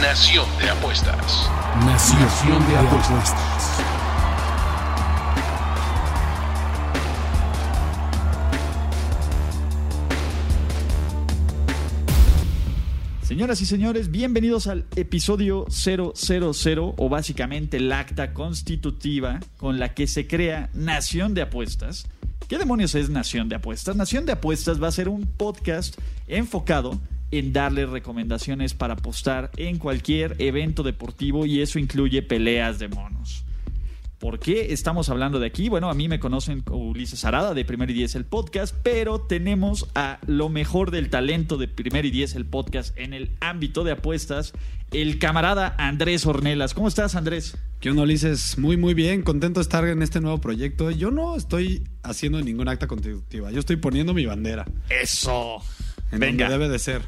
Nación de Apuestas. Nación de apuestas. Señoras y señores, bienvenidos al episodio 000 o básicamente el acta constitutiva con la que se crea Nación de Apuestas. ¿Qué demonios es Nación de Apuestas? Nación de Apuestas va a ser un podcast enfocado en darle recomendaciones para apostar en cualquier evento deportivo y eso incluye peleas de monos. ¿Por qué estamos hablando de aquí? Bueno, a mí me conocen como Ulises Arada de Primer y Diez el podcast, pero tenemos a lo mejor del talento de Primer y Diez el podcast en el ámbito de apuestas, el camarada Andrés Ornelas. ¿Cómo estás, Andrés? ¿Qué onda, Ulises? Muy, muy bien. Contento de estar en este nuevo proyecto. Yo no estoy haciendo ningún acta constitutiva. Yo estoy poniendo mi bandera. Eso. En Venga. donde debe de ser.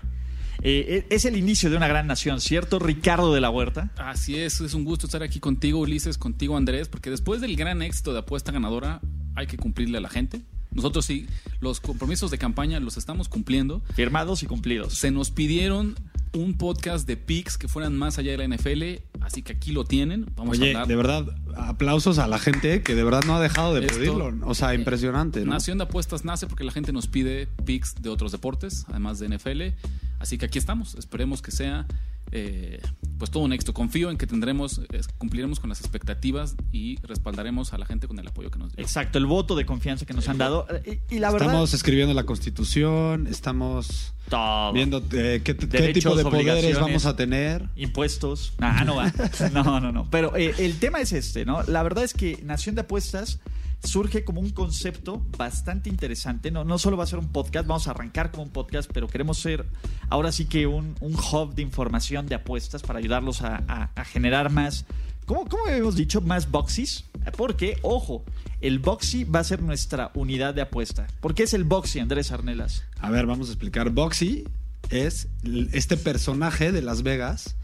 Eh, es el inicio de una gran nación, ¿cierto? Ricardo de la Huerta. Así es, es un gusto estar aquí contigo, Ulises, contigo, Andrés, porque después del gran éxito de apuesta ganadora, hay que cumplirle a la gente. Nosotros sí, los compromisos de campaña los estamos cumpliendo. Firmados y cumplidos. Se nos pidieron un podcast de picks que fueran más allá de la NFL, así que aquí lo tienen. Vamos Oye, a hablar. de verdad, aplausos a la gente que de verdad no ha dejado de Esto- pedirlo. O sea, impresionante, ¿no? Nación de Apuestas nace porque la gente nos pide picks de otros deportes, además de NFL. Así que aquí estamos. Esperemos que sea eh, pues todo un éxito. Confío en que tendremos, eh, cumpliremos con las expectativas y respaldaremos a la gente con el apoyo que nos dio. Exacto, el voto de confianza que nos han dado. Eh, Y, y la verdad, Estamos escribiendo la constitución, estamos todo. viendo eh, qué, tipo de poderes obligaciones. vamos a tener. Impuestos. Ah, no va. No, no, no. Pero eh, el tema es este, ¿no? La verdad es que Nación de Apuestas surge como un concepto bastante interesante. No, no solo va a ser un podcast, vamos a arrancar como un podcast, pero queremos ser ahora sí que un, un hub de información de apuestas para ayudarlos a, generar más. ¿Cómo, ¿Cómo habíamos dicho? Más boxies. Porque, ojo, el boxy va a ser nuestra unidad de apuesta. ¿Por qué es el boxy, Andrés Arnelas? A ver, vamos a explicar. Boxy es este personaje de Las Vegas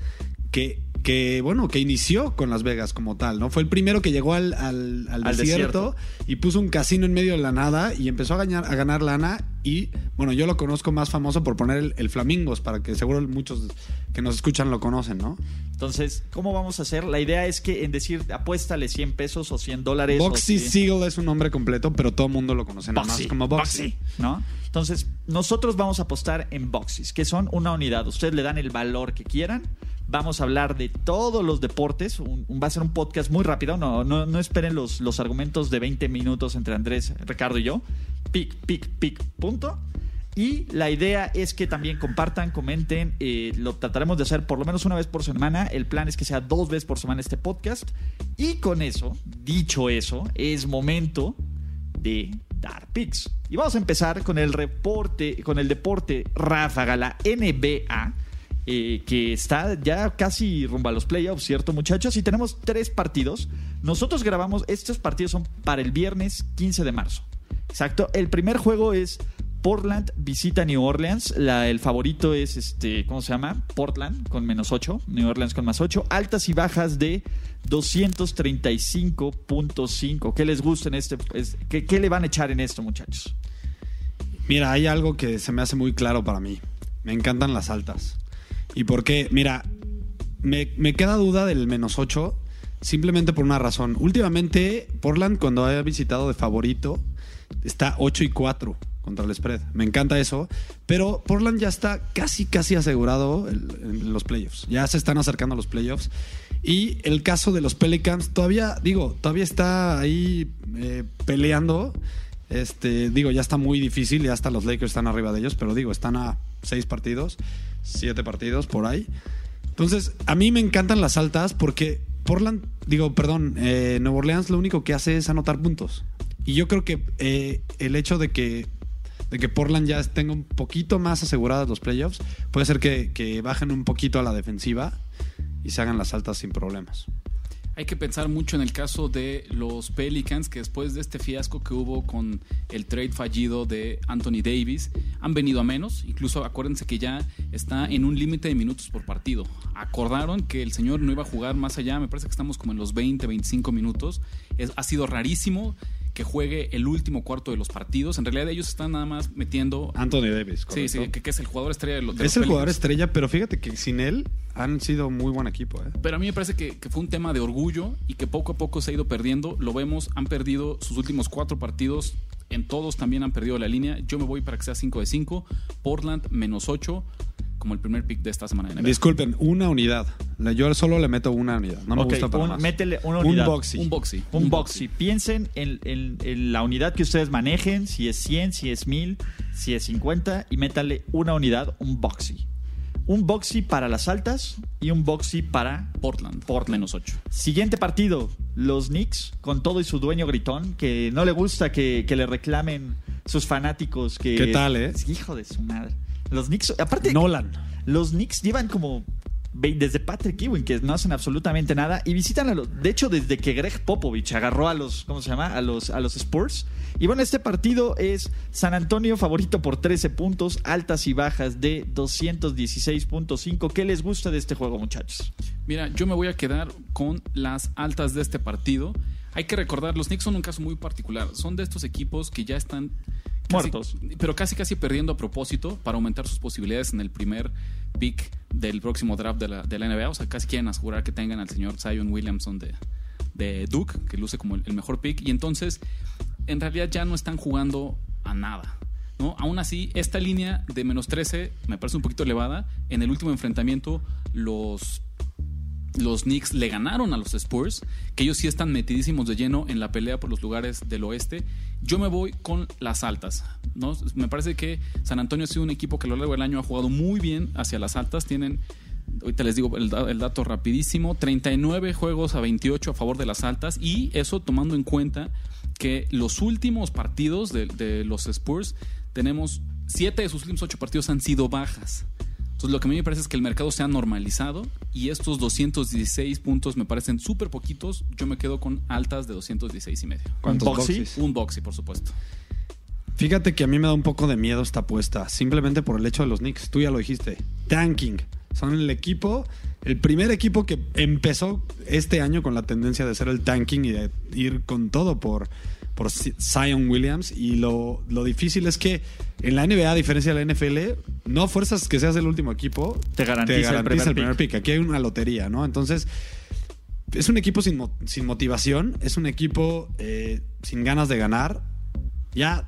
que, que, bueno, que inició con Las Vegas como tal, ¿no? Fue el primero que llegó al, al- al Al desierto, y puso un casino en medio de la nada y empezó a ganar, a ganar lana. Y, bueno, yo lo conozco más famoso por poner el, el Flamingos, para que seguro muchos que nos escuchan lo conocen, ¿no? Entonces, ¿cómo vamos a hacer? La idea es que en decir, apuéstale 100 pesos o 100 dólares. Boxy cien- Seagull es un nombre completo, pero todo el mundo lo conoce nada más como Boxy. Boxy, ¿no? Entonces, nosotros vamos a apostar en boxes, que son una unidad. Ustedes le dan el valor que quieran. Vamos a hablar de todos los deportes. Va a ser un podcast muy rápido. No esperen los, los argumentos de 20 minutos entre Andrés, Ricardo y yo. Pic, pic, pic, punto. Y la idea es que también compartan, comenten. eh, lo trataremos de hacer por lo menos una vez por semana. El plan es que sea dos veces por semana este podcast. Y con eso, dicho eso, es momento de dar picks. Y vamos a empezar con el reporte, con el deporte ráfaga, la NBA, que está ya casi rumbo a los playoffs, ¿cierto, muchachos? Y tenemos tres partidos. Nosotros grabamos, estos partidos son para el viernes 15 de marzo. Exacto. El primer juego es Portland visita New Orleans. La- el favorito es este, ¿cómo se llama? Portland con menos 8. New Orleans con más 8. Altas y bajas de 235.5. ¿Qué les gusta en este? es- ¿qué, qué le van a echar en esto, muchachos? Mira, hay algo que se me hace muy claro para mí. Me encantan las altas. ¿Y por qué? Mira, me, me queda duda del menos 8 simplemente por una razón. Últimamente, Portland, cuando ha visitado de favorito, está 8 y 4 contra el spread. Me encanta eso. Pero Portland ya está casi, casi asegurado en los playoffs. Ya se están acercando a los playoffs. Y el caso de los Pelicans, todavía, digo, todavía está ahí eh, peleando. Este, digo, ya está muy difícil, ya hasta los Lakers están arriba de ellos, pero digo, están a seis partidos, siete partidos por ahí. Entonces, a mí me encantan las altas porque Portland, digo, perdón, eh, Nueva Orleans lo único que hace es anotar puntos. Y yo creo que eh, el hecho de que, de que Portland ya tenga un poquito más aseguradas los playoffs puede ser que, que bajen un poquito a la defensiva y se hagan las altas sin problemas. Hay que pensar mucho en el caso de los Pelicans, que después de este fiasco que hubo con el trade fallido de Anthony Davis, han venido a menos. Incluso acuérdense que ya está en un límite de minutos por partido. Acordaron que el señor no iba a jugar más allá, me parece que estamos como en los 20, 25 minutos. Es, ha sido rarísimo que juegue el último cuarto de los partidos. En realidad ellos están nada más metiendo... Anthony Davis. Sí, correcto. sí, que, que es el jugador estrella de, los de Es los el jugador estrella, pero fíjate que sin él han sido muy buen equipo. ¿eh? Pero a mí me parece que, que fue un tema de orgullo y que poco a poco se ha ido perdiendo. Lo vemos, han perdido sus últimos cuatro partidos. En todos también han perdido la línea. Yo me voy para que sea 5 de 5. Portland menos 8 como el primer pick de esta semana de NBA. Disculpen, una unidad. Yo solo le meto una unidad. No me gusta para un- más. métele una Un unidad. boxy. Un boxy. Un boxy. Piensen en, en- en la unidad que ustedes manejen, si es 100, si es 1000, si es 50, y métale una unidad, un boxy. Un boxy para las altas y un boxy para Portland. Portland. Menos 8. Siguiente partido, los Knicks, con todo y su dueño gritón, que no le gusta que, que le reclamen sus fanáticos. Que, ¿Qué tal, eh? Hijo de su madre. Los Knicks, aparte, Nolan. los Knicks llevan como desde Patrick Ewing, que no hacen absolutamente nada, y visitan a los. De hecho, desde que Greg Popovich agarró a los. ¿Cómo se llama? A los, a los Spurs. Y bueno, este partido es San Antonio favorito por 13 puntos, altas y bajas de 216.5. ¿Qué les gusta de este juego, muchachos? Mira, yo me voy a quedar con las altas de este partido. Hay que recordar, los Knicks son un caso muy particular. Son de estos equipos que ya están casi- Muertos. pero casi casi perdiendo a propósito para aumentar sus posibilidades en el primer pick del próximo draft de la, de la NBA. O sea, casi quieren asegurar que tengan al señor Zion Williamson de, de Duke, que luce como el, el mejor pick. Y entonces, en realidad ya no están jugando a nada. ¿no? Aún así, esta línea de menos 13 me parece un poquito elevada. En el último enfrentamiento, los los Knicks le ganaron a los Spurs, que ellos sí están metidísimos de lleno en la pelea por los lugares del oeste. Yo me voy con las altas. ¿no? Me parece que San Antonio ha sido un equipo que a lo largo del año ha jugado muy bien hacia las altas. Tienen, ahorita les digo el, da- el dato rapidísimo, 39 juegos a 28 a favor de las altas y eso tomando en cuenta que los últimos partidos de, de los Spurs tenemos 7 de sus últimos 8 partidos han sido bajas. Entonces, lo que a mí me parece es que el mercado se ha normalizado y estos 216 puntos me parecen súper poquitos. Yo me quedo con altas de 216 y medio. ¿Cuántos ¿Un boxy? boxes? Un boxy, por supuesto. Fíjate que a mí me da un poco de miedo esta apuesta, simplemente por el hecho de los Knicks. Tú ya lo dijiste. Tanking. Son el equipo, el primer equipo que empezó este año con la tendencia de ser el tanking y de ir con todo por, por Zion Williams. Y lo, lo difícil es que en la NBA, a diferencia de la NFL, no fuerzas que seas el último equipo, Te garantiza el primer el primer pick. Aquí hay una lotería, ¿no? Entonces, es un equipo sin, sin motivación, es un equipo eh, sin ganas de ganar, ya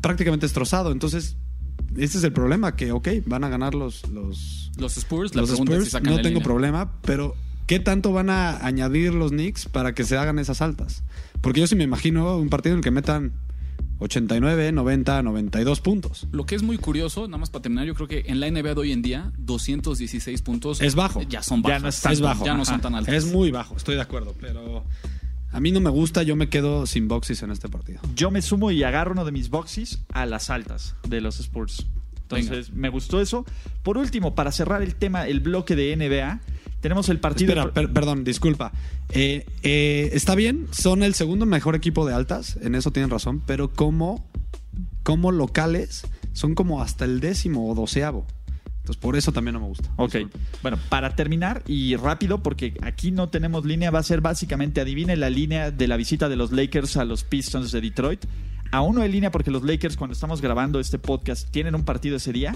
prácticamente destrozado. Entonces, este es el problema, que, ok, van a ganar los, los, Los Spurs, los Spurs, si sacan no la tengo línea. problema, pero ¿qué tanto van a añadir los Knicks para que se hagan esas altas? Porque yo sí me imagino un partido en el que metan 89, 90, 92 puntos. Lo que es muy curioso, nada más para terminar, yo creo que en la NBA de hoy en día, 216 puntos Es bajo. Ya son Ya bajas. no es bajo. Ya no son tan altas. Es muy bajo, estoy de acuerdo, pero a mí no me gusta, yo me quedo sin boxes en este partido. Yo me sumo y agarro uno de mis boxes a las altas de los Spurs. Entonces, me gustó eso. Por último, para cerrar el tema, el bloque de NBA, tenemos el partido. Espera, per- perdón, disculpa. Eh, eh, está bien, son el segundo mejor equipo de altas, en eso tienen razón, pero como, como locales son como hasta el décimo o doceavo. Entonces por eso también no me gusta. Ok, Disculpa. bueno, para terminar y rápido, porque aquí no tenemos línea, va a ser básicamente, adivine la línea de la visita de los Lakers a los Pistons de Detroit. Aún no hay línea porque los Lakers, cuando estamos grabando este podcast, tienen un partido ese día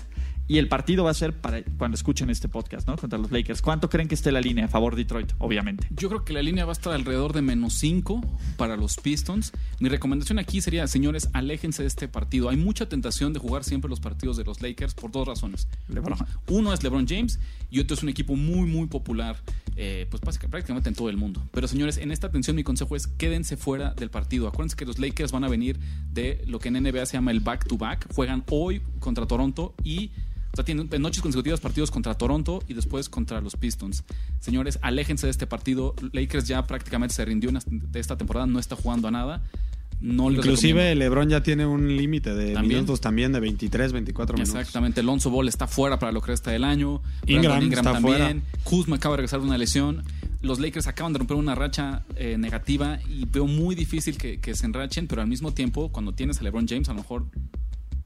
y el partido va a ser para cuando escuchen este podcast, ¿no? Contra los Lakers. ¿Cuánto creen que esté la línea a favor de Detroit? Obviamente. Yo creo que la línea va a estar alrededor de menos 5 para los Pistons. Mi recomendación aquí sería, señores, aléjense de este partido. Hay mucha tentación de jugar siempre los partidos de los Lakers por dos razones. LeBron. Uno es LeBron James y otro es un equipo muy, muy popular, eh, pues prácticamente en todo el mundo. Pero señores, en esta atención mi consejo es quédense fuera del partido. Acuérdense que los Lakers van a venir de lo que en NBA se llama el back-to-back. Juegan hoy contra Toronto y o sea, tienen en noches consecutivas partidos contra Toronto y después contra los Pistons. Señores, aléjense de este partido. Lakers ya prácticamente se rindió de esta temporada, no está jugando a nada. No Inclusive. LeBron ya tiene un límite de ¿También? minutos también de 23, 24 minutos. Exactamente, Alonso Ball está fuera para lo que resta del año. Ingram está también. Kuzma acaba de regresar de una lesión. Los Lakers acaban de romper una racha eh, negativa y veo muy difícil que, que se enrachen, pero al mismo tiempo, cuando tienes a LeBron James, a lo mejor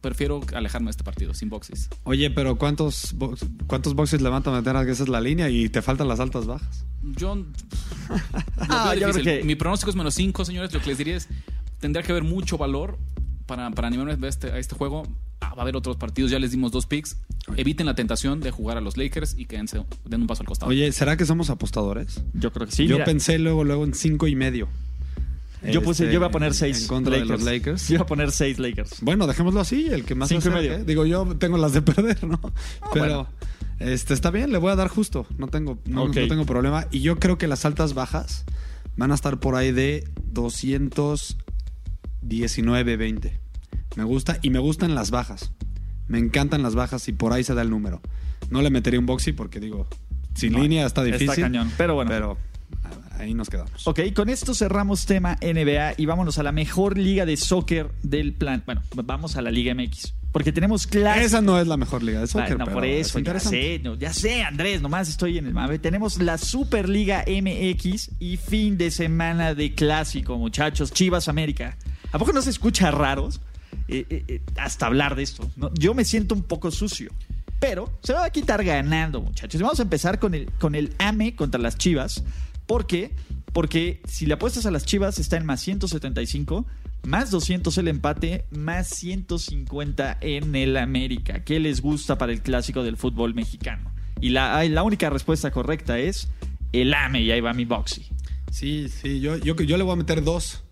prefiero alejarme de este partido sin boxes. Oye, pero ¿cuántos, box- cuántos boxes le van a meter a que esa es la línea y te faltan las altas bajas? Yo. Ah, veo yo difícil. creo que- Mi pronóstico es menos 5, señores. Lo que les diría es: tendría que haber mucho valor para, para animarme a este, a este juego. Ah, va a haber otros partidos, ya les dimos dos picks. Eviten la tentación de jugar a los Lakers y quédense, den un paso al costado. Oye, ¿será que somos apostadores? Yo creo que sí. yo mira, pensé luego, luego en cinco y medio. Yo puse, Este, yo iba a poner seis En contra Lakers. de los Lakers. Yo iba a poner seis Lakers. Bueno, dejémoslo así, el que más Cinco se y medio. Digo, yo tengo las de perder, ¿no? Pero bueno. este está bien, le voy a dar justo. No tengo, no, tengo problema. Y yo creo que las altas bajas van a estar por ahí de 219, 20. Me gusta y me gustan las bajas. Me encantan las bajas y por ahí se da el número. No le metería un boxy porque digo, sin No, línea está está difícil. cañón, pero bueno. Pero ah, ahí nos quedamos. Ok, con esto cerramos tema NBA y vámonos a la mejor liga de soccer del plan. Bueno, vamos a la Liga MX. Porque tenemos clases. Esa no es la mejor liga de soccer. Ah, no, pero por es eso, ya sé, no, ya sé, Andrés, nomás estoy en el mame. Tenemos la Superliga MX y fin de semana de clásico, muchachos. Chivas América. ¿A poco no se escucha raros eh, eh, eh, hasta hablar de esto? ¿no? Yo me siento un poco sucio, pero se va a quitar ganando, muchachos. Y Vamos a empezar con el, con el AME contra las Chivas. ¿Por qué? Porque si le apuestas a las Chivas está en más 175, más 200 el empate, más 150 en el América. ¿Qué les gusta para el clásico del fútbol mexicano? Y la, la única respuesta correcta es el AME y ahí va mi boxy. Sí, sí, yo, yo, yo le voy a meter dos.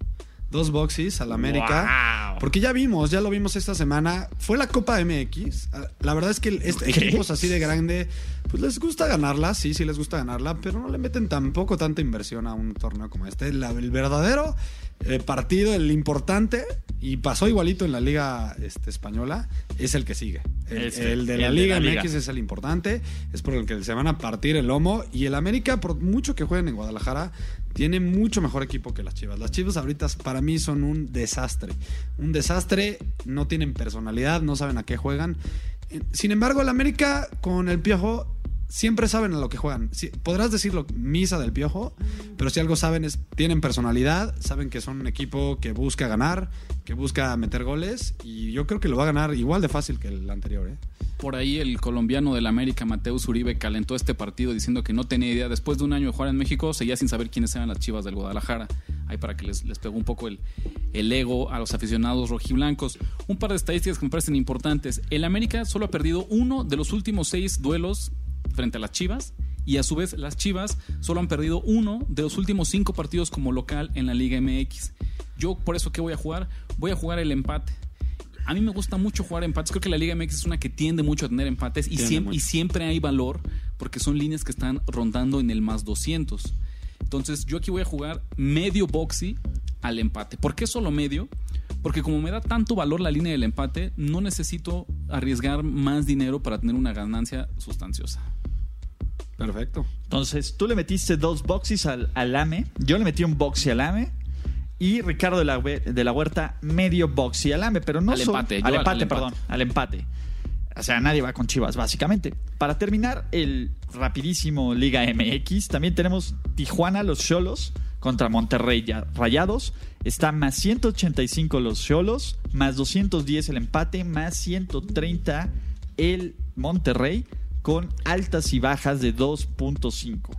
Dos boxes al América. Wow. Porque ya vimos, ya lo vimos esta semana. Fue la Copa MX. Ah, La verdad es que este, equipos así de grande, pues les gusta ganarla, sí, sí les gusta ganarla, pero no le meten tampoco tanta inversión a un torneo como este. La- el verdadero eh, partido, el importante, y pasó igualito en la Liga este, Española, es el que sigue. El, Este, el de el la Liga. MX es el importante, es por el que se van a partir el lomo. Y el América, por mucho que jueguen en Guadalajara, tiene mucho mejor equipo que las Chivas. Las Chivas ahorita para mí son un desastre. Un desastre, no tienen personalidad, no saben a qué juegan. Eh, Sin embargo, el América con el Piojo siempre saben a lo que juegan. Podrás decirlo misa del Piojo, pero si algo saben es tienen personalidad, saben que son un equipo que busca ganar, que busca meter goles y yo creo que lo va a ganar igual de fácil que el anterior, ¿eh? Por ahí el colombiano del América, Mateus Uribe, calentó este partido diciendo que no tenía idea. Después de un año de jugar en México, seguía sin saber quiénes eran las chivas del Guadalajara. Ahí para que les, les pegó un poco el, el ego a los aficionados rojiblancos. Un par de estadísticas que me parecen importantes. El América solo ha perdido uno de los últimos seis duelos frente a las chivas. Y a su vez, las chivas solo han perdido uno de los últimos cinco partidos como local en la Liga MX. Yo, por eso, ¿qué voy a jugar? Voy a jugar el empate. A mí me gusta mucho jugar empates. Creo que la Liga MX es una que tiende mucho a tener empates y, Tiende siem- mucho. y siempre hay valor porque son líneas que están rondando en el más 200. Entonces, yo aquí voy a jugar medio boxy al empate. ¿Por qué solo medio? Porque como me da tanto valor la línea del empate, no necesito arriesgar más dinero para tener una ganancia sustanciosa. Perfecto. Entonces, tú le metiste dos boxes al, al AME, yo le metí un boxy al AME y Ricardo de la, de la Huerta medio boxy al AME, pero no Al empate, al al- empate, al empate. perdón, al empate. O sea, nadie va con Chivas, básicamente. Para terminar el rapidísimo Liga MX, también tenemos Tijuana, los Cholos, contra Monterrey ya- Rayados. Está más 185 los Cholos, más 210 el empate, más 130 el Monterrey, con altas y bajas de 2.5.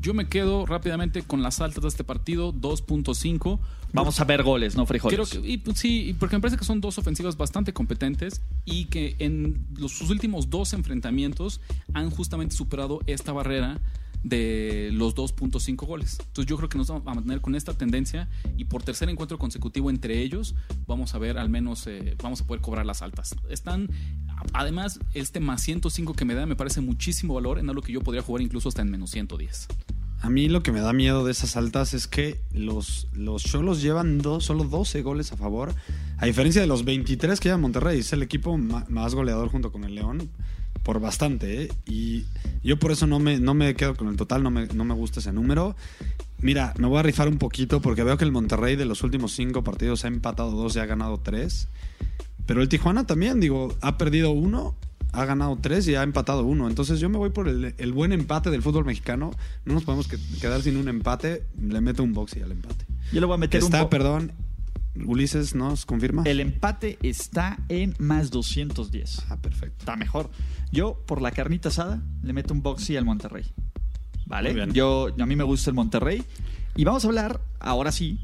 Yo me quedo rápidamente con las altas de este partido, 2.5. Vamos a ver goles, no frijoles. Creo que, y, pues, sí, porque me parece que son dos ofensivas bastante competentes y que en los, sus últimos dos enfrentamientos han justamente superado esta barrera de los 2.5 goles. Entonces yo creo que nos vamos a mantener con esta tendencia y por tercer encuentro consecutivo entre ellos vamos a ver al menos, eh, vamos a poder cobrar las altas. Están, además, este más 105 que me da me parece muchísimo valor en algo que yo podría jugar incluso hasta en menos 110. A mí lo que me da miedo de esas altas es que los los Cholos llevan solo 12 goles a favor, a diferencia de los 23 que lleva Monterrey. Es el equipo más goleador junto con el León, por bastante. ¿eh? Y yo por eso no me, no me quedo con el total, no me, no me gusta ese número. Mira, me voy a rifar un poquito porque veo que el Monterrey de los últimos cinco partidos ha empatado dos y ha ganado tres. Pero el Tijuana también, digo, ha perdido uno, ha ganado tres y ha empatado uno. Entonces yo me voy por el, el buen empate del fútbol mexicano. No nos podemos que- quedar sin un empate. Le meto un boxy al empate. Yo le voy a meter un Está, perdón, Ulises nos confirma. El empate está en más 210. Ah, perfecto. Está mejor. Yo, por la carnita asada, le meto un boxy al Monterrey. ¿Vale? Muy bien. Yo, a mí me gusta el Monterrey. Y vamos a hablar, ahora sí,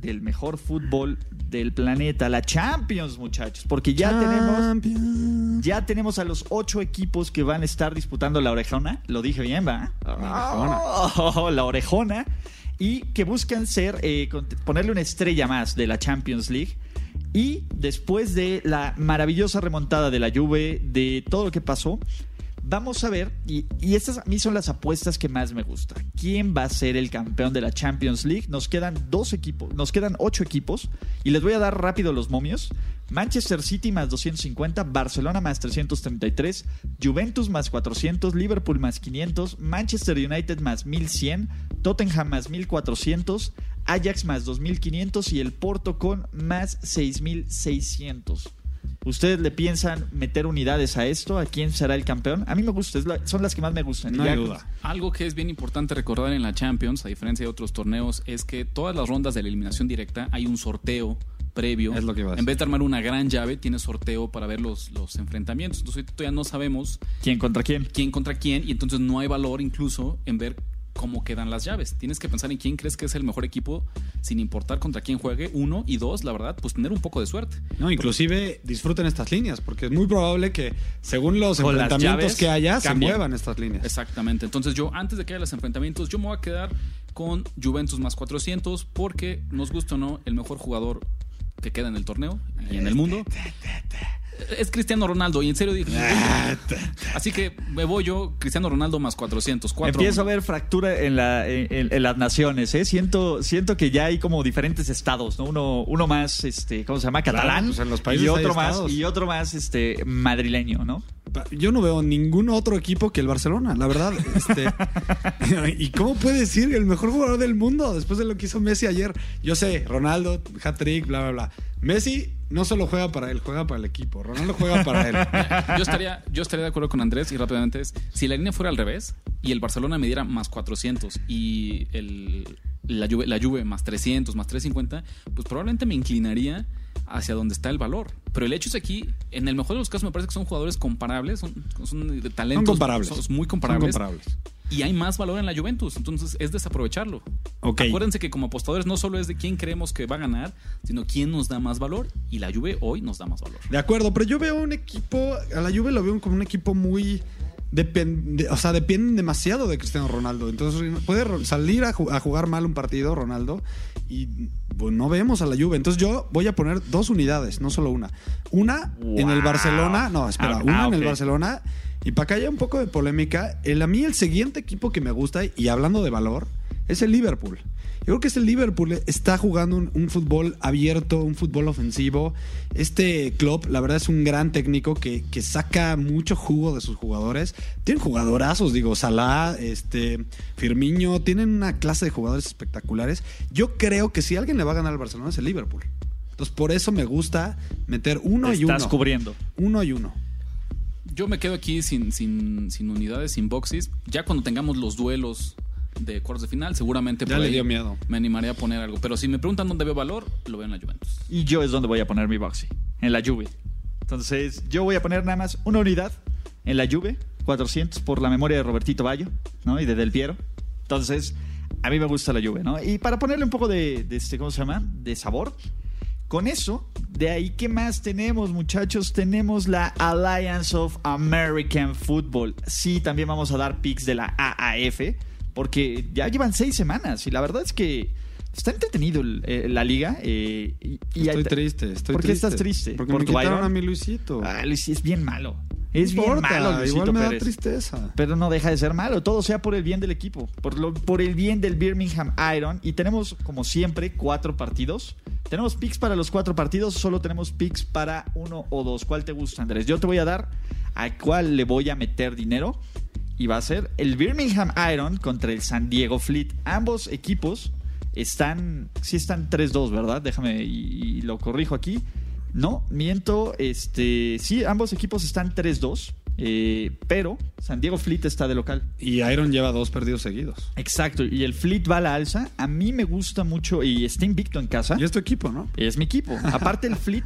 del mejor fútbol del planeta, la Champions, muchachos. Porque ya tenemos. Ya tenemos a los ocho equipos que van a estar disputando la orejona. Lo dije bien, ¿va? Oh, la orejona. Y que buscan ser, eh, ponerle una estrella más de la Champions League. Y después de la maravillosa remontada de la Juve, de todo lo que pasó, vamos a ver, y, estas a mí son las apuestas que más me gustan. ¿Quién va a ser el campeón de la Champions League? Nos quedan dos equipos, nos quedan ocho equipos, y les voy a dar rápido los momios. Manchester City más 250, Barcelona más 333, Juventus más 400, Liverpool más 500, Manchester United más 1100, Tottenham más 1400, Ajax más 2500 y el Porto con más 6600. ¿Ustedes le piensan meter unidades a esto? ¿A quién será el campeón? A mí me gusta, la- son las que más me gustan. No hay duda. Algo que es bien importante recordar en la Champions, a diferencia de otros torneos, es que todas las rondas de la eliminación directa hay un sorteo previo. Es lo que. En vez de armar una gran llave, tiene sorteo para ver los, los enfrentamientos. Entonces ahorita todavía no sabemos ¿Quién contra quién? quién contra quién y entonces no hay valor incluso en ver cómo quedan las llaves. Tienes que pensar en quién crees que es el mejor equipo sin importar contra quién juegue. Uno y dos, la verdad, pues tener un poco de suerte. No, inclusive disfruten estas líneas, porque es muy probable que según los enfrentamientos llaves, que haya, cambien. se muevan estas líneas. Exactamente. Entonces yo, antes de que haya los enfrentamientos, yo me voy a quedar con Juventus más 400 porque, nos gusta o no, el mejor jugador que queda en el torneo y en el mundo es Cristiano Ronaldo. Y en serio dije... Así que me voy yo, Cristiano Ronaldo más 400. Cuatro Empiezo a ver fractura en, la, en, en- en las naciones, ¿eh? Siento, siento que ya hay como diferentes estados, ¿no? Uno, uno más, este, ¿cómo se llama? Catalán. pues en los países y otro más, estados. y otro más, este, madrileño, ¿no? Yo no veo ningún otro equipo que el Barcelona, la verdad. Este, ¿Y cómo puede decir el mejor jugador del mundo después de lo que hizo Messi ayer? Yo sé, Ronaldo, hat-trick, bla, bla, bla. Messi no solo juega para él, juega para el equipo. Ronaldo juega para él. Yo estaría, yo estaría de acuerdo con Andrés y rápidamente es, si la línea fuera al revés y el Barcelona me diera más 400 y el, la, Juve, la Juve más 300, más 350, pues probablemente me inclinaría hacia donde está el valor. Pero el hecho es aquí, en el mejor de los casos me parece que son jugadores comparables, son, son de talentos Son comparables. son muy comparables, Son comparables. y hay más valor en la Juventus, entonces es desaprovecharlo. Ok. Acuérdense que como apostadores no solo es de quién creemos que va a ganar, sino quién nos da más valor y la Juve hoy nos da más valor. De acuerdo, pero yo veo un equipo, a la Juve lo veo como un equipo muy... Depende, o sea, dependen demasiado de Cristiano Ronaldo. Entonces puede salir a, ju- a jugar mal un partido Ronaldo y pues, no vemos a la Juve. Entonces yo voy a poner dos unidades, no solo una. Una en el. Barcelona, no, espera, Ah, una ah, en el. Barcelona. Y para que haya un poco de polémica, el, a mí el siguiente equipo que me gusta, y hablando de valor, es el Liverpool. Yo creo que este Liverpool está jugando un, un fútbol abierto, un fútbol ofensivo. Este club, la verdad, es un gran técnico que, que saca mucho jugo de sus jugadores. Tienen jugadorazos, digo, Salah, este, Firmino, tienen una clase de jugadores espectaculares. Yo creo que si alguien le va a ganar al Barcelona es el Liverpool. Entonces, por eso me gusta meter uno y uno. Estás cubriendo. Uno y uno. Yo me quedo aquí sin, sin, sin unidades, sin boxes. Ya cuando tengamos los duelos de cuartos de final, seguramente Ya por le ahí dio miedo. me animaré a poner algo. Pero si me preguntan dónde veo valor, lo veo en la Juventus. Y yo es donde voy a poner mi boxy, en la Juve. Entonces, yo voy a poner nada más una unidad en la Juve, 400 por la memoria de Robertito Bayo, ¿no? Y de Del Piero. Entonces, a mí me gusta la Juve, ¿no? Y para ponerle un poco de, de este, ¿cómo se llama? De sabor. Con eso, de ahí, ¿qué más tenemos, muchachos? Tenemos la Alliance of American Football. Sí, también vamos a dar picks de la AAF, porque ya llevan seis semanas y la verdad es que está entretenido eh, la liga. eh, y, y Estoy hay- triste, estoy ¿Por qué triste. estás triste? Porque ¿Por me quitaron a mi Luisito. Ah, Luis, es bien malo. Es No bien importa, malo, Luisito igual me da Pérez. tristeza. Pero no deja de ser malo. Todo sea por el bien del equipo. Por, lo- por el bien del Birmingham Iron. Y tenemos, como siempre, cuatro partidos. Tenemos picks para los cuatro partidos. Solo tenemos picks para uno o dos. ¿Cuál te gusta, Andrés? Yo te voy a dar a cuál le voy a meter dinero. Y va a ser el Birmingham Iron contra el San Diego Fleet. Ambos equipos están. Sí, están 3-2, ¿verdad? Déjame y, y lo corrijo aquí. No, miento. Este, sí, ambos equipos están 3-2. Eh, pero San Diego Fleet está de local. Y Iron lleva dos perdidos seguidos. Exacto. Y el Fleet va a la alza. A mí me gusta mucho y está invicto en casa. Y es tu equipo, ¿no? Es mi equipo. Aparte el Fleet,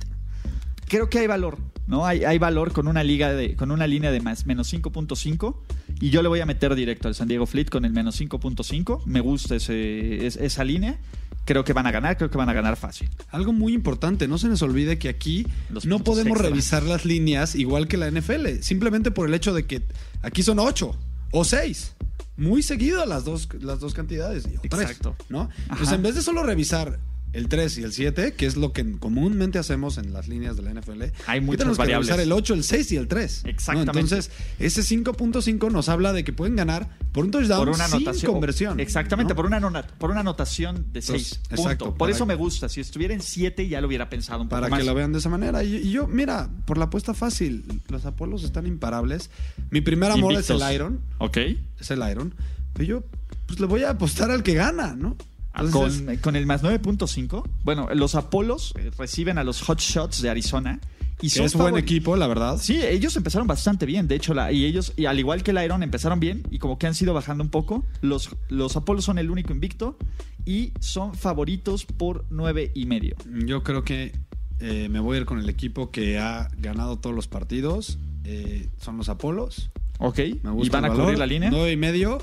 creo que hay valor, ¿no? Hay, hay valor con una liga de, con una línea de más menos 5.5 y yo le voy a meter directo al San Diego Fleet con el menos 5.5. Me gusta ese, es- esa línea. Creo que van a ganar, creo que van a ganar fácil. Algo muy importante, no se nos olvide que aquí Los no podemos extra. revisar las líneas igual que la NFL, simplemente por el hecho de que aquí son ocho o seis. Muy seguido las dos, las dos cantidades. y- o tres, Exacto. ¿no? Ajá. Entonces, en vez de solo revisar el 3 y el 7, que es lo que comúnmente hacemos en las líneas de la NFL, Hay muchas tenemos que variables. revisar el 8, el 6 y el 3. ¿no? Exactamente. Entonces, ese 5.5 nos habla de que pueden ganar por un touchdown Por una sin anotación. conversión. Exactamente, ¿no? por, una por una anotación de 6. Entonces, exacto, Por eso que- me gusta. Si estuviera en 7 ya lo hubiera pensado un poco para más. que lo vean de esa manera. Y, y yo, mira, por la apuesta fácil, los Apolos están imparables. Mi primer amor Invictos. es el Iron, Ok. es el Iron, pero yo pues le voy a apostar al que gana, ¿no? Entonces, con, con el más 9.5. Bueno, los Apolos eh, reciben a los Hot Shots de Arizona. Y son es buen equipo, la verdad. Sí, ellos empezaron bastante bien. De hecho, la- y ellos, y al igual que el Iron, empezaron bien y como que han sido bajando un poco. Los, los Apolos son el único invicto y son favoritos por nueve y medio. Yo creo que eh, me voy a ir con el equipo que ha ganado todos los partidos. Eh, son los Apolos. Ok. Me gusta y van a cubrir la línea. Nueve y medio.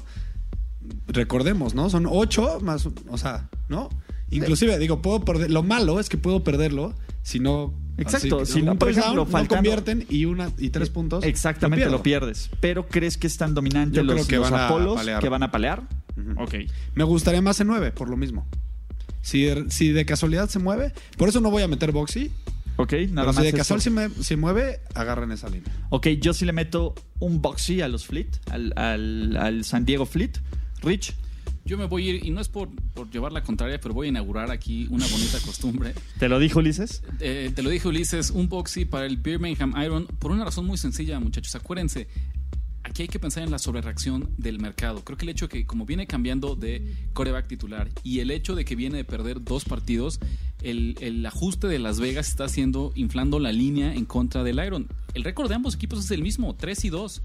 Recordemos, ¿no? Son ocho más, o sea, ¿no? Inclusive, digo, puedo perder. Lo malo es que puedo perderlo si no. Exacto, así, si un no, por touchdown, ejemplo, no faltando- convierten y una y tres puntos. Exactamente, lo, pierdes. Pero ¿crees que están dominantes Yo los, creo que los van Apolos que van a palear? Ok. Me gustaría más en nueve, por lo mismo. Si, si de casualidad se mueve, por eso no voy a meter Boxy. Ok, nada Pero más. si de casual se, me- se mueve, agarren esa línea. Ok, yo sí le meto un boxy a los Fleet, al, al- al San Diego Fleet. Rich, Yo me voy a ir, y no es por, por llevar la contraria, pero voy a inaugurar aquí una bonita costumbre. ¿te lo dijo Ulises? Eh, te lo dije Ulises, un boxy para el Birmingham Iron por una razón muy sencilla, muchachos. Acuérdense, aquí hay que pensar en la sobrereacción del mercado. Creo que el hecho que, como viene cambiando de coreback titular y el hecho de que viene de perder dos partidos, el, el ajuste de Las Vegas está haciendo, inflando la línea en contra del Iron. El récord de ambos equipos es el mismo, 3 y 2.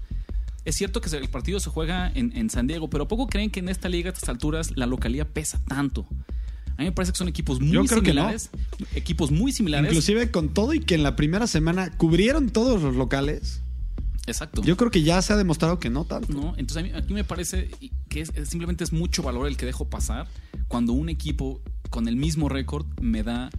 Es cierto que el partido se juega en, en San Diego, pero poco creen que en esta liga a estas alturas la localidad pesa tanto. A mí me parece que son equipos muy Yo creo que no. similares. Equipos muy similares. Inclusive con todo y que en la primera semana cubrieron todos los locales, Exacto. yo creo que ya se ha demostrado que no tanto. ¿no? Entonces a mí, aquí me parece que es- es- simplemente es mucho valor el que dejo pasar cuando un equipo con el mismo récord me da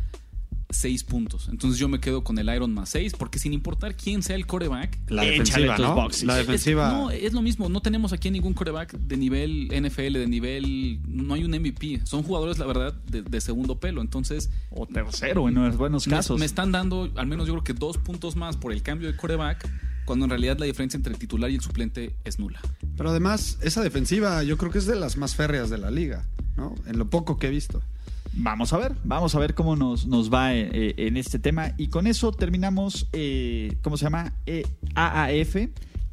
seis puntos. Entonces yo me quedo con el Iron más seis porque sin importar quién sea el coreback, La defensiva, ¿no? boxes. La es- defensiva. no, es lo mismo. No tenemos aquí ningún coreback de nivel NFL, de nivel. No hay un MVP. Son jugadores, la verdad, de, de segundo pelo. Entonces, O tercero en los buenos me, casos. me están dando, al menos yo creo que dos puntos más por el cambio de coreback, cuando en realidad la diferencia entre el titular y el suplente es nula. Pero además, esa defensiva yo creo que es de las más férreas de la liga, ¿no? En lo poco que he visto. Vamos a ver, vamos a ver cómo nos, nos va eh, eh, en este tema. Y con eso terminamos, eh, ¿cómo se llama? Eh, AAF.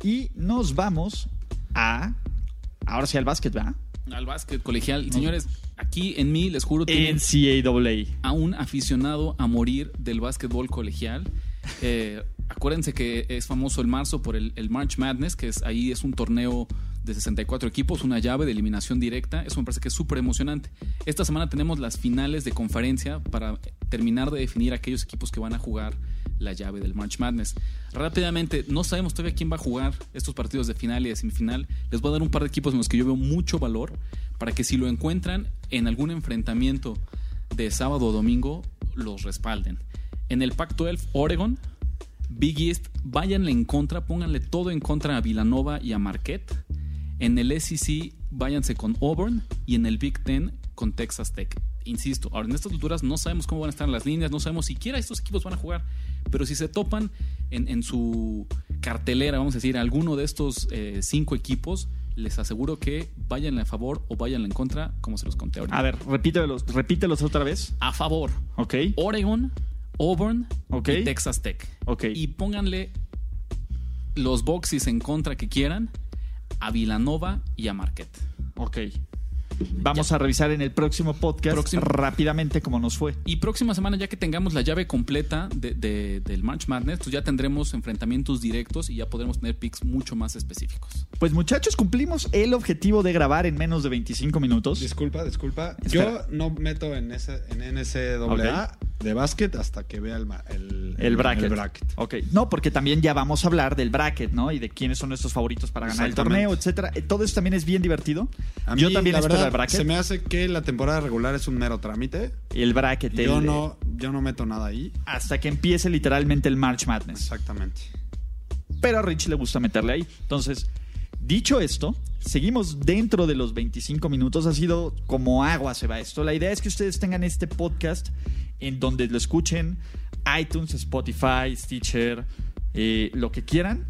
Y nos vamos a. Ahora sí al básquet, ¿verdad? Al básquet colegial. Señores, aquí en mí, les juro, tienen NCAA. a un aficionado a morir del básquetbol colegial. Eh, acuérdense que es famoso el marzo por el, el March Madness, que es ahí es un torneo de 64 equipos, una llave de eliminación directa. Eso me parece que es súper emocionante. Esta semana tenemos las finales de conferencia para terminar de definir aquellos equipos que van a jugar la llave del March Madness. Rápidamente, no sabemos todavía quién va a jugar estos partidos de final y de semifinal. Les voy a dar un par de equipos en los que yo veo mucho valor para que si lo encuentran en algún enfrentamiento de sábado o domingo, los respalden. En el Pac-12, Oregon, Big East, váyanle en contra, pónganle todo en contra a Villanova y a Marquette. En el SEC, váyanse con Auburn y en el Big Ten con Texas Tech. Insisto, ahora en estas alturas no sabemos cómo van a estar las líneas, no sabemos siquiera estos equipos van a jugar, pero si se topan en, en su cartelera, vamos a decir, alguno de estos eh, cinco equipos, les aseguro que váyanle a favor o váyanle en contra, como se los conté ahorita. A ver, repítelos, repítelos otra vez. A favor, Ok. Oregon, Auburn Ok. y Texas Tech. Ok. Y pónganle los boxes en contra que quieran a Villanova y a Marquette. Ok. Vamos a revisar en el próximo podcast Próximo. rápidamente cómo nos fue. Y próxima semana, ya que tengamos la llave completa de- de- del March Madness, pues ya tendremos enfrentamientos directos y ya podremos tener picks mucho más específicos. Pues muchachos, cumplimos el objetivo de grabar en menos de 25 minutos. Disculpa, disculpa. Espera. Yo no meto en, ese, en NCAA de básquet hasta que vea el, el, El bracket. el bracket. Ok. No, porque también ya vamos a hablar del bracket, ¿no? Y de quiénes son nuestros favoritos para ganar el torneo, etcétera. Todo eso también es bien divertido. A Yo también la espero verdad, bracket. Se me hace que la temporada regular es un mero trámite. El bracket. Yo el- no, yo no meto nada ahí. Hasta que empiece literalmente el March Madness. Exactamente. pero a Rich le gusta meterle ahí. Entonces, dicho esto, seguimos dentro de los 25 minutos. Ha sido como agua se va esto. La idea es que ustedes tengan este podcast en donde lo escuchen iTunes, Spotify, Stitcher, eh, lo que quieran.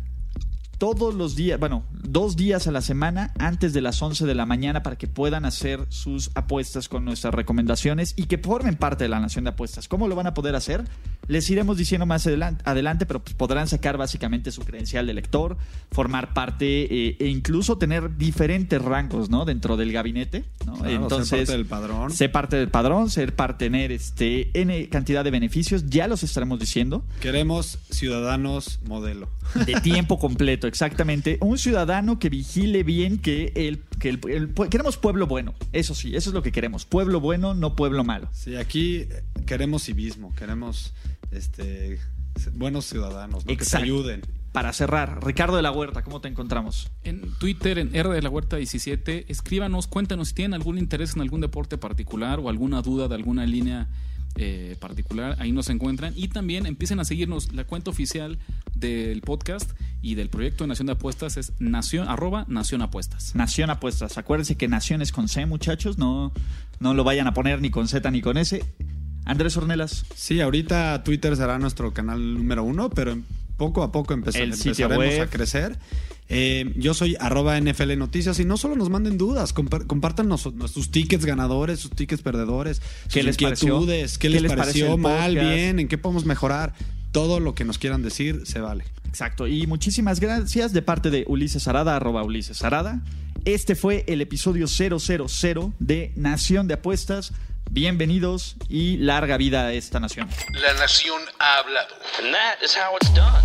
Todos los días, bueno, dos días a la semana antes de las 11 de la mañana para que puedan hacer sus apuestas con nuestras recomendaciones y que formen parte de la nación de apuestas. ¿Cómo lo van a poder hacer? Les iremos diciendo más adelan- adelante, pero pues podrán sacar básicamente su credencial de lector, formar parte eh, e incluso tener diferentes rangos, ¿no? Dentro del gabinete, ¿no? Claro, ser parte del padrón. Ser parte del padrón, ser parte, tener este, N cantidad de beneficios, ya los estaremos diciendo Queremos ciudadanos modelo. de tiempo completo, exactamente. Un ciudadano que vigile bien que el, que el- el pue- queremos pueblo bueno. Eso sí, eso es lo que queremos. Pueblo bueno, no pueblo malo. Sí, aquí eh, queremos civismo, queremos este buenos ciudadanos, ¿no? que se ayuden. Para cerrar, Ricardo de la Huerta, ¿cómo te encontramos? En Twitter, en R de la Huerta 17, escríbanos, cuéntanos si tienen algún interés en algún deporte particular o alguna duda de alguna línea eh, particular, ahí nos encuentran. Y también empiecen a seguirnos. La cuenta oficial del podcast y del proyecto de Nación de Apuestas es nación, arroba Nación Apuestas. Nación Apuestas. Acuérdense que Nación es con C, muchachos. No, no lo vayan a poner ni con Z ni con S. Andrés Ornelas, Sí, ahorita Twitter será nuestro canal número uno, pero poco a poco empeza- El sitio empezaremos web. a crecer. Eh, yo soy arroba NFL Noticias y no solo nos manden dudas, compar- compártanos sus tickets ganadores, sus tickets perdedores, ¿Qué sus les pareció? inquietudes, qué, ¿Qué les, les pareció pareció mal, podcast? bien, en qué podemos mejorar. Todo lo que nos quieran decir se vale. Exacto. Y muchísimas gracias de parte de Ulises Arada, arroba Ulises Arada. Este fue el episodio 000 de Nación de Apuestas. Bienvenidos y larga vida a esta nación. La nación ha hablado. And that is how it's done.